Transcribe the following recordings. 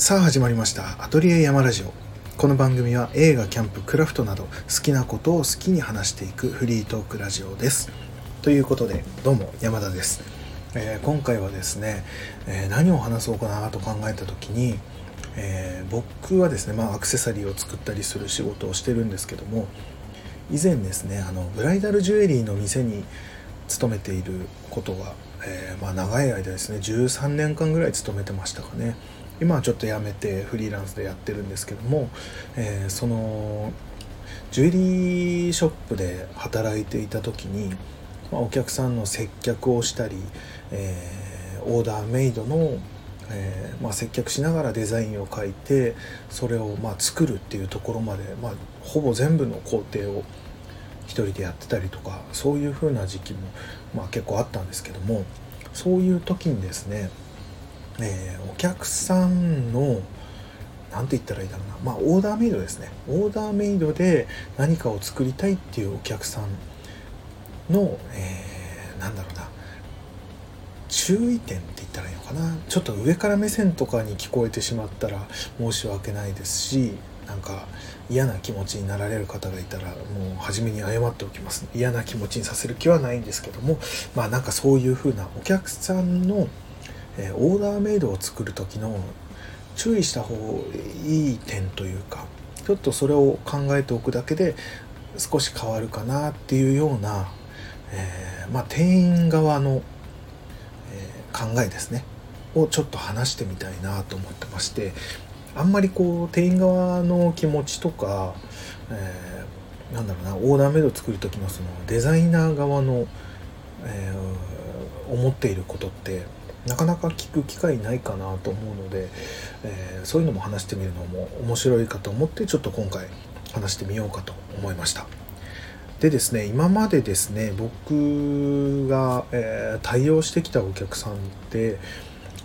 さあ始まりましたアトリエ山ラジオ。この番組は映画キャンプクラフトなど好きなことを好きに話していくフリートークラジオです。ということでどうも山田です、えー、今回はですね、えー、何を話そうかなと考えた時に、えー、僕はですね、まあ、アクセサリーを作ったりする仕事をしてるんですけども以前ですねあのブライダルジュエリーの店に勤めていることが、えまあ、長い間ですね13年間ぐらい勤めてましたかね。今はちょっとやめてフリーランスでやってるんですけども、えー、そのジュエリーショップで働いていた時に、まあ、お客さんの接客をしたり、えー、オーダーメイドの、えー、まあ、接客しながらデザインを書いてそれをま作るっていうところまで、まあ、ほぼ全部の工程を一人でやってたりとかそういう風な時期も、まあ、結構あったんですけどもそういう時にですねえー、お客さんの何て言ったらいいだろうな。まあオーダーメイドですね。オーダーメイドで何かを作りたいっていうお客さんの、えー、なんだろうな。注意点って言ったらいいのかな。ちょっと上から目線とかに聞こえてしまったら申し訳ないですしなんか嫌な気持ちになられる方がいたらもう初めに謝っておきます。嫌な気持ちにさせる気はないんですけどもまあなんかそういう風なお客さんのえオーダーメイドを作る時の注意した方がいい点というかちょっとそれを考えておくだけで少し変わるかなっていうような、えー、まあ、店員側の、えー、考えですね。をちょっと話してみたいなと思ってましてあんまりこう店員側の気持ちとか、えー、なんだろうなオーダーメイド作る時のそのデザイナー側の、え思っていることってなかなか聞く機会ないかなと思うので、えー、そういうのも話してみるのも面白いかと思ってちょっと今回話してみようかと思いました。でですね今までですね僕が、えー、対応してきたお客さんって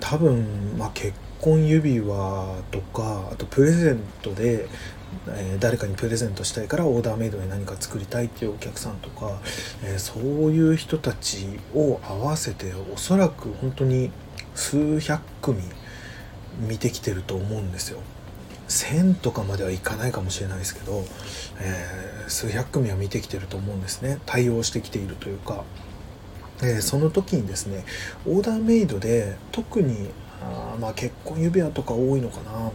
多分、まあ、結婚指輪とかあとプレゼントでえー、誰かにプレゼントしたいからオーダーメイドで何か作りたいっていうお客さんとか、えー、そういう人たちを合わせておそらく本当に数百組見てきてると思うんですよ。1000とかまではいかないかもしれないですけど、えー、数百組は見てきてると思うんですね。対応してきているというか、えその時にですねオーダーメイドで特にあまあ結婚指輪とか多いのかな。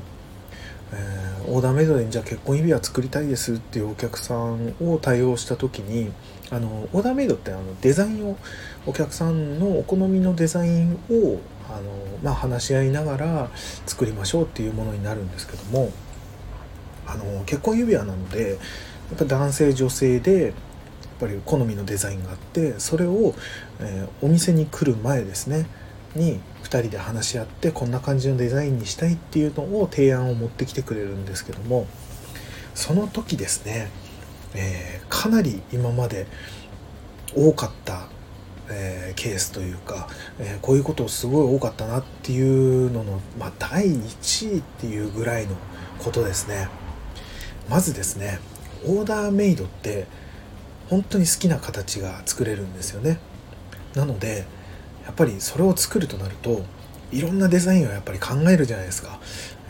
えー、オーダーメイドでじゃあ結婚指輪作りたいですっていうお客さんを対応した時にあのオーダーメイドってあのデザインをお客さんのお好みのデザインをあの、まあ、話し合いながら作りましょうっていうものになるんですけどもあの結婚指輪なのでやっぱ男性女性でやっぱり好みのデザインがあってそれを、えー、お店に来る前ですねに2人で話し合ってこんな感じのデザインにしたいっていうのを提案を持ってきてくれるんですけどもその時ですね、えー、かなり今まで多かった、えー、ケースというか、えー、こういうことすごい多かったなっていうのの、まあ、第1位っていうぐらいのことですね。まずですねオーダーメイドって本当に好きな形が作れるんですよね。なのでやっぱりそれを作るとなるといろんなデザインをやっぱり考えるじゃないですか、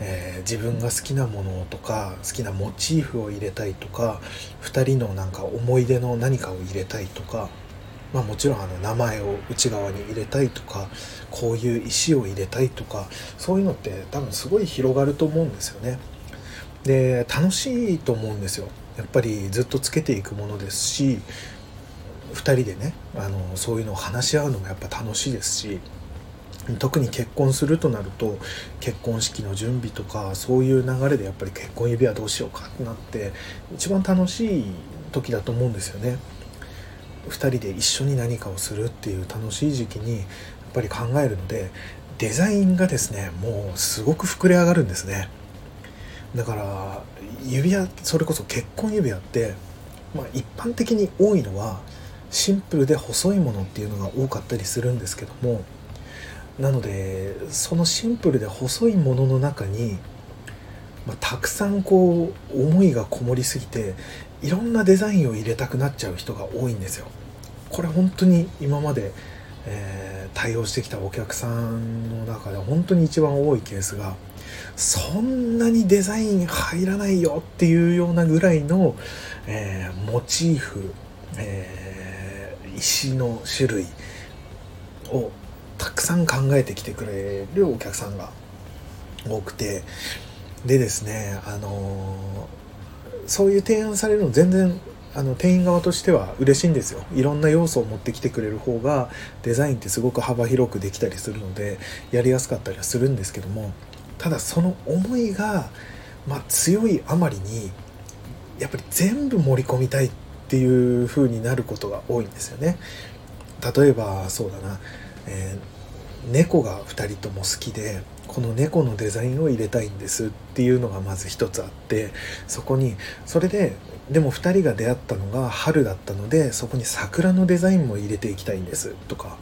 えー、自分が好きなものとか好きなモチーフを入れたいとか2人のなんか思い出の何かを入れたいとか、まあ、もちろんあの名前を内側に入れたいとかこういう石を入れたいとかそういうのって多分すごい広がると思うんですよね。で楽しいと思うんですよ。やっぱりずっとつけていくものですし2人でねあのそういうのを話し合うのもやっぱ楽しいですし特に結婚するとなると結婚式の準備とかそういう流れでやっぱり結婚指輪どうしようかってなって一番楽しい時だと思うんですよね。2人で一緒に何かをするっていう楽しい時期にやっぱり考えるのでデザインがですねもうすごく膨れ上がるんですねだから指輪それこそ結婚指輪って、まあ、一般的に多いのはシンプルで細いものっていうのが多かったりするんですけどもなのでそのシンプルで細いものの中に、まあ、たくさんこう思いがこもりすぎていろんなデザインを入れたくなっちゃう人が多いんですよ。これ本当に今まで、えー、対応してきたお客さんの中で本当に一番多いケースがそんなにデザイン入らないよっていうようなぐらいの、えー、モチーフ、えー、石の種類をたくさん考えてきてくれるお客さんが多くて。でですねあのそういう提案されるの全然あの店員側としては嬉しいんですよ。いろんな要素を持ってきてくれる方がデザインってすごく幅広くできたりするのでやりやすかったりはするんですけども。ただその思いが、まあ、強いあまりにやっぱり全部盛り込みたいっっていう風になることが多いんですよね。例えばそうだな、えー、猫が2人とも好きでこの猫のデザインを入れたいんですっていうのがまず一つあってそこにそれででも2人が出会ったのが春だったのでそこに桜のデザインも入れていきたいんですとか。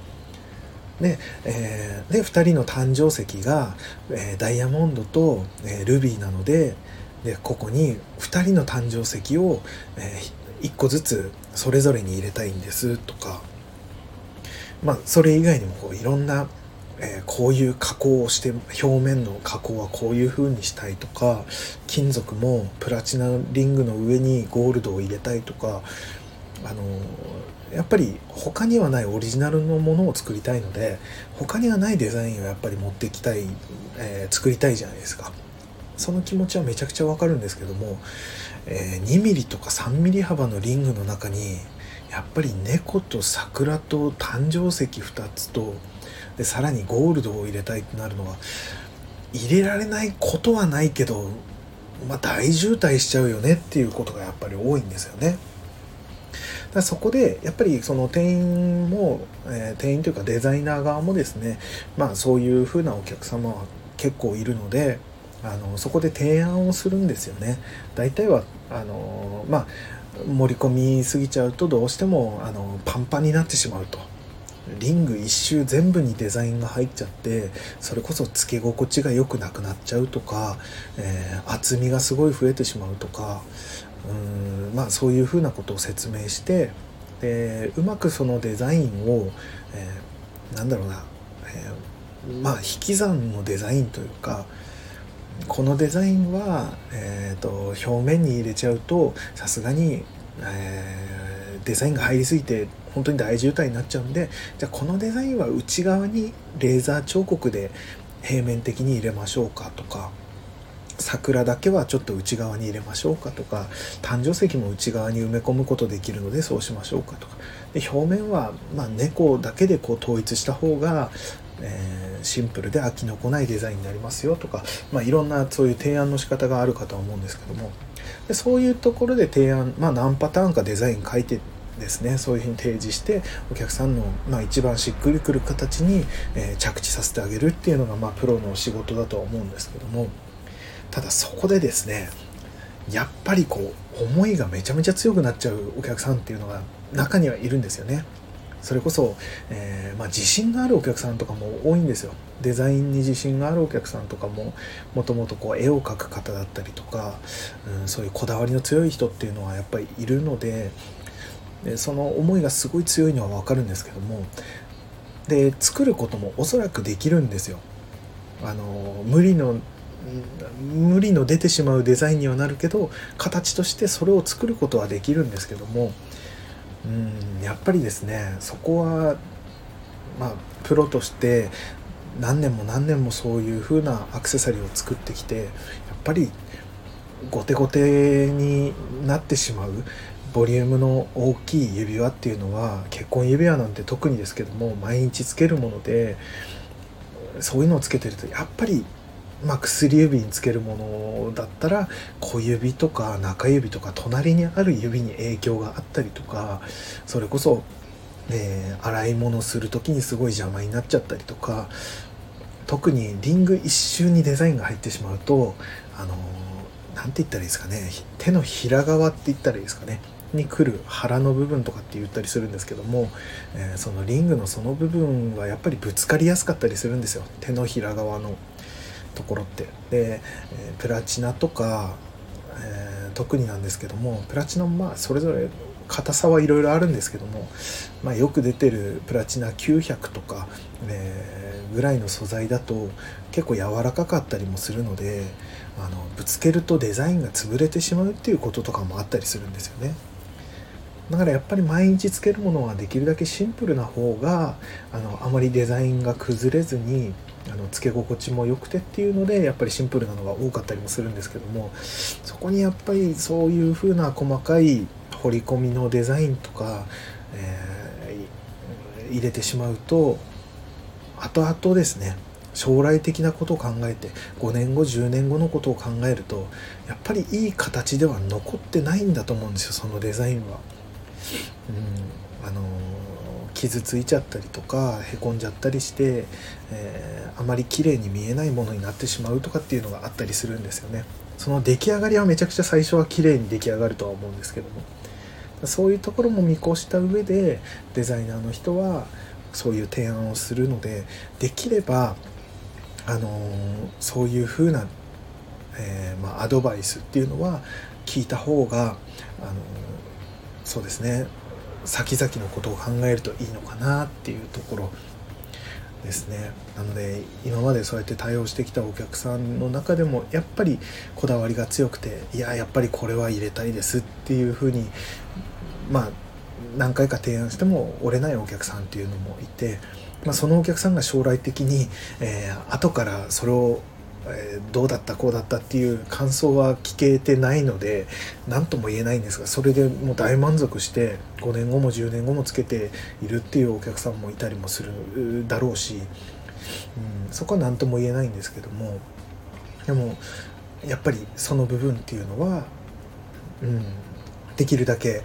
で,、えー、で2人の誕生石が、えー、ダイヤモンドと、えー、ルビーなのででここに2人の誕生石を、えー、1個ずつそれぞれに入れたいんですとかまあそれ以外にもこういろんなえー、こういう加工をして表面の加工はこういう風にしたいとか金属もプラチナリングの上にゴールドを入れたいとかあのやっぱり他にはないオリジナルのものを作りたいので他にはないデザインをやっぱり持ってきたい、えー、作りたいじゃないですか。その気持ちはめちゃくちゃわかるんですけども、えー、2 m m とか3 m m 幅のリングの中にやっぱり猫と桜と誕生石2つとでさらにゴールドを入れたいってなるのは入れられないことはないけど、まあ、大渋滞しちゃうよねっていうことがやっぱり多いんですよね。だそこでやっぱりその店員も、えー、店員というかデザイナー側もですねまあそういう風なお客様は結構いるのであのそこで提案をするんですよね。大体はあのまあ盛り込みすぎちゃうとどうしてもあのパンパンになってしまうと。リング一周全部にデザインが入っちゃってそれこそつけ心地が良くなくなっちゃうとか、えー、厚みがすごい増えてしまうとかうんまあそういうふうなことを説明してでうまくそのデザインを、えー、なんだろうな、えー、まあ引き算のデザインというかこのデザインは、えーと、表面に入れちゃうとさすがに、えー、デザインが入りすぎて本当に大渋滞になっちゃうんでじゃあこのデザインは内側にレーザー彫刻で平面的に入れましょうかとか桜だけはちょっと内側に入れましょうかとか誕生石も内側に埋め込むことできるのでそうしましょうかとか。で表面はま猫だけでこう統一した方が、えー、シンプルで飽きのこないデザインになりますよとか、まあ、いろんなそういう提案の仕方があるかとは思うんですけどもでそういうところで提案、まあ、何パターンかデザイン書いてですねそういうふうに提示してお客さんの、まあ、一番しっくりくる形に、えー、着地させてあげるっていうのが、まあ、プロの仕事だとは思うんですけどもただそこでですねやっぱりこう思いがめちゃめちゃ強くなっちゃうお客さんっていうのが中にはいるんですよね。それこそ、えー、まあ、自信があるお客さんとかも多いんですよ。デザインに自信があるお客さんとかももともと絵を描く方だったりとか、うん、そういうこだわりの強い人っていうのはやっぱりいるのででその思いがすごい強いのは分かるんですけどもで作ることもおそらくできるんですよ。あの無理の無理の出てしまうデザインにはなるけど形としてそれを作ることはできるんですけどもうんやっぱりですねそこはまあプロとして何年も何年もそういう風なアクセサリーを作ってきてやっぱり後手後手になってしまうボリュームの大きい指輪っていうのは結婚指輪なんて特にですけども毎日つけるものでそういうのをつけてるとやっぱりまあ、薬指につけるものだったら小指とか中指とか隣にある指に影響があったりとかそれこそ、えー、洗い物する時にすごい邪魔になっちゃったりとか特にリング一周にデザインが入ってしまうとあの何て言ったらいいですかね手のひら側って言ったらいいですかねに来る腹の部分とかって言ったりするんですけども、えー、そのリングのその部分はやっぱりぶつかりやすかったりするんですよ。手のひら側の。ところってで、え、プラチナとか、えー、特になんですけどもプラチナもまあそれぞれ硬さはいろいろあるんですけども、まあ、よく出てるプラチナ900とか、えー、ぐらいの素材だと結構柔らかかったりもするのであのぶつけるとデザインが潰れてしまうっていうこととかもあったりするんですよね。だからやっぱり毎日つけるものはできるだけシンプルな方があのあまりデザインが崩れずにあのつけ心地も良くてっていうのでやっぱりシンプルなのが多かったりもするんですけどもそこにやっぱりそういう風な細かい彫り込みのデザインとか、えー、入れてしまうと後々ですね将来的なことを考えて5年後10年後のことを考えるとやっぱりいい形では残ってないんだと思うんですよそのデザインは。傷ついちゃったりとかへこんじゃったりして、えー、あまり綺麗に見えないものになってしまうとかっていうのがあったりするんですよね。その出来上がりはめちゃくちゃ最初は綺麗に出来上がるとは思うんですけどもそういうところも見越した上でデザイナーの人はそういう提案をするのでできればあのそういうふうな、えー、まあ、アドバイスっていうのは聞いた方が、あのそうですね先々のことを考えるといいのかなっていうところですね。なので今までそうやって対応してきたお客さんの中でもやっぱりこだわりが強くていややっぱりこれは入れたいですっていうふうにまあ何回か提案しても折れないお客さんっていうのもいてまあ、そのお客さんが将来的に、えー、後からそれを、えー、どうだったこうだったっていう感想は聞けてないので何とも言えないんですがそれでもう大満足して5年後も10年後もつけているっていうお客さんもいたりもするだろうし、うん、そこは何とも言えないんですけどもでもやっぱりその部分っていうのは、うん、できるだけ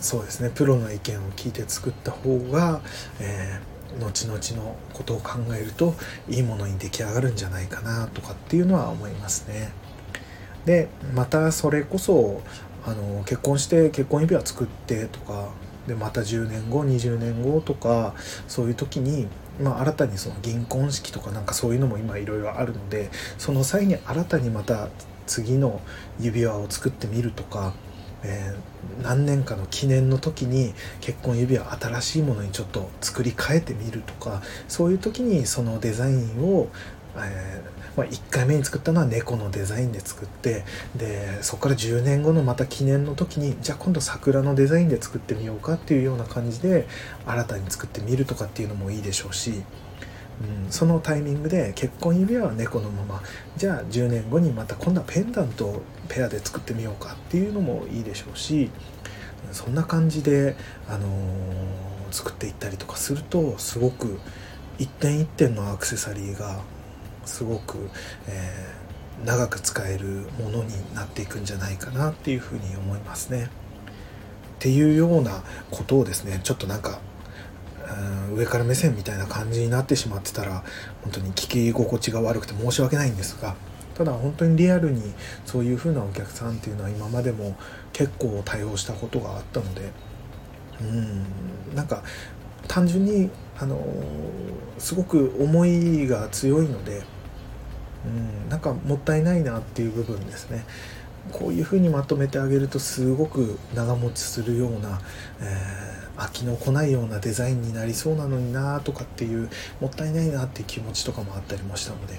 そうですねプロの意見を聞いて作った方が、えー後々のことを考えるといいものに出来上がるんじゃないかなとかっていうのは思いますね。でまたそれこそあの結婚して結婚指輪作ってとかでまた10年後20年後とかそういう時に、まあ、新たにその銀婚式とかなんかそういうのも今いろいろあるのでその際に新たにまた次の指輪を作ってみるとかえー、何年かの記念の時に結婚指輪新しいものにちょっと作り変えてみるとかそういう時にそのデザインを、えー、まあ、1回目に作ったのは猫のデザインで作ってでそこから10年後のまた記念の時にじゃあ今度桜のデザインで作ってみようかっていうような感じで新たに作ってみるとかっていうのもいいでしょうし。うん、そのタイミングで結婚指輪は猫のままじゃあ10年後にまた今度はペンダントをペアで作ってみようかっていうのもいいでしょうしそんな感じで、あのー、作っていったりとかするとすごく一点一点のアクセサリーがすごく、えー、長く使えるものになっていくんじゃないかなっていうふうに思いますね。っていうようなことをですねちょっとなんか上から目線みたいな感じになってしまってたら本当に聞き心地が悪くて申し訳ないんですがただ本当にリアルにそういう風なお客さんっていうのは今までも結構対応したことがあったのでうんなんか単純にあのすごく思いが強いのでうんなんかもったいないなっていう部分ですね。こういうふうにまとめてあげるとすごく長持ちするような、えー飽きの来ないようなデザインになりそうなのになとかっていうもったいないなっていう気持ちとかもあったりもしたので、うん。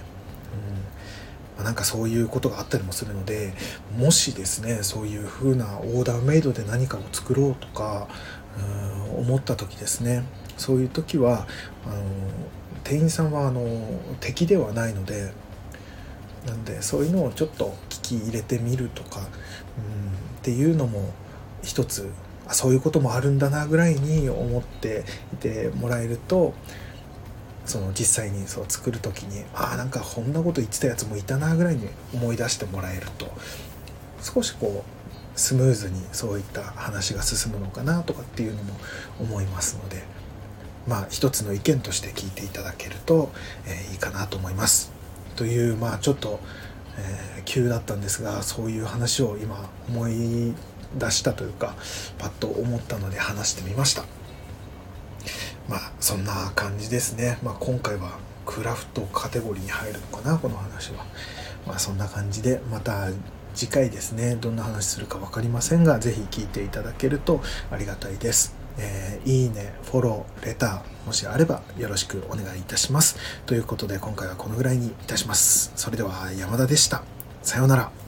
まあ、なんかそういうことがあったりもするのでもしですねそういう風なオーダーメイドで何かを作ろうとかうん思った時ですねそういう時はあの店員さんはあの敵ではないのでなんでそういうのをちょっと聞き入れてみるとか、うん、っていうのも一つそういうこともあるんだなぐらいに思っていてもらえるとその実際にそう作る時にああなんかこんなこと言ってたやつもいたなぐらいに思い出してもらえると少しこうスムーズにそういった話が進むのかなとかっていうのも思いますのでまあ一つの意見として聞いていただけると、えー、いいかなと思います。というまあちょっと、えー、急だったんですがそういう話を今思い出したというかパッと思ったので話してみましたまあそんな感じですね、まあ、今回はクラフトカテゴリーに入るのかなこの話はまあそんな感じでまた次回ですねどんな話するか分かりませんが是非聞いていただけるとありがたいですえー、いいね、フォロー、レター、もしあればよろしくお願いいたします。ということで今回はこのぐらいにいたします。それでは山田でした。さようなら。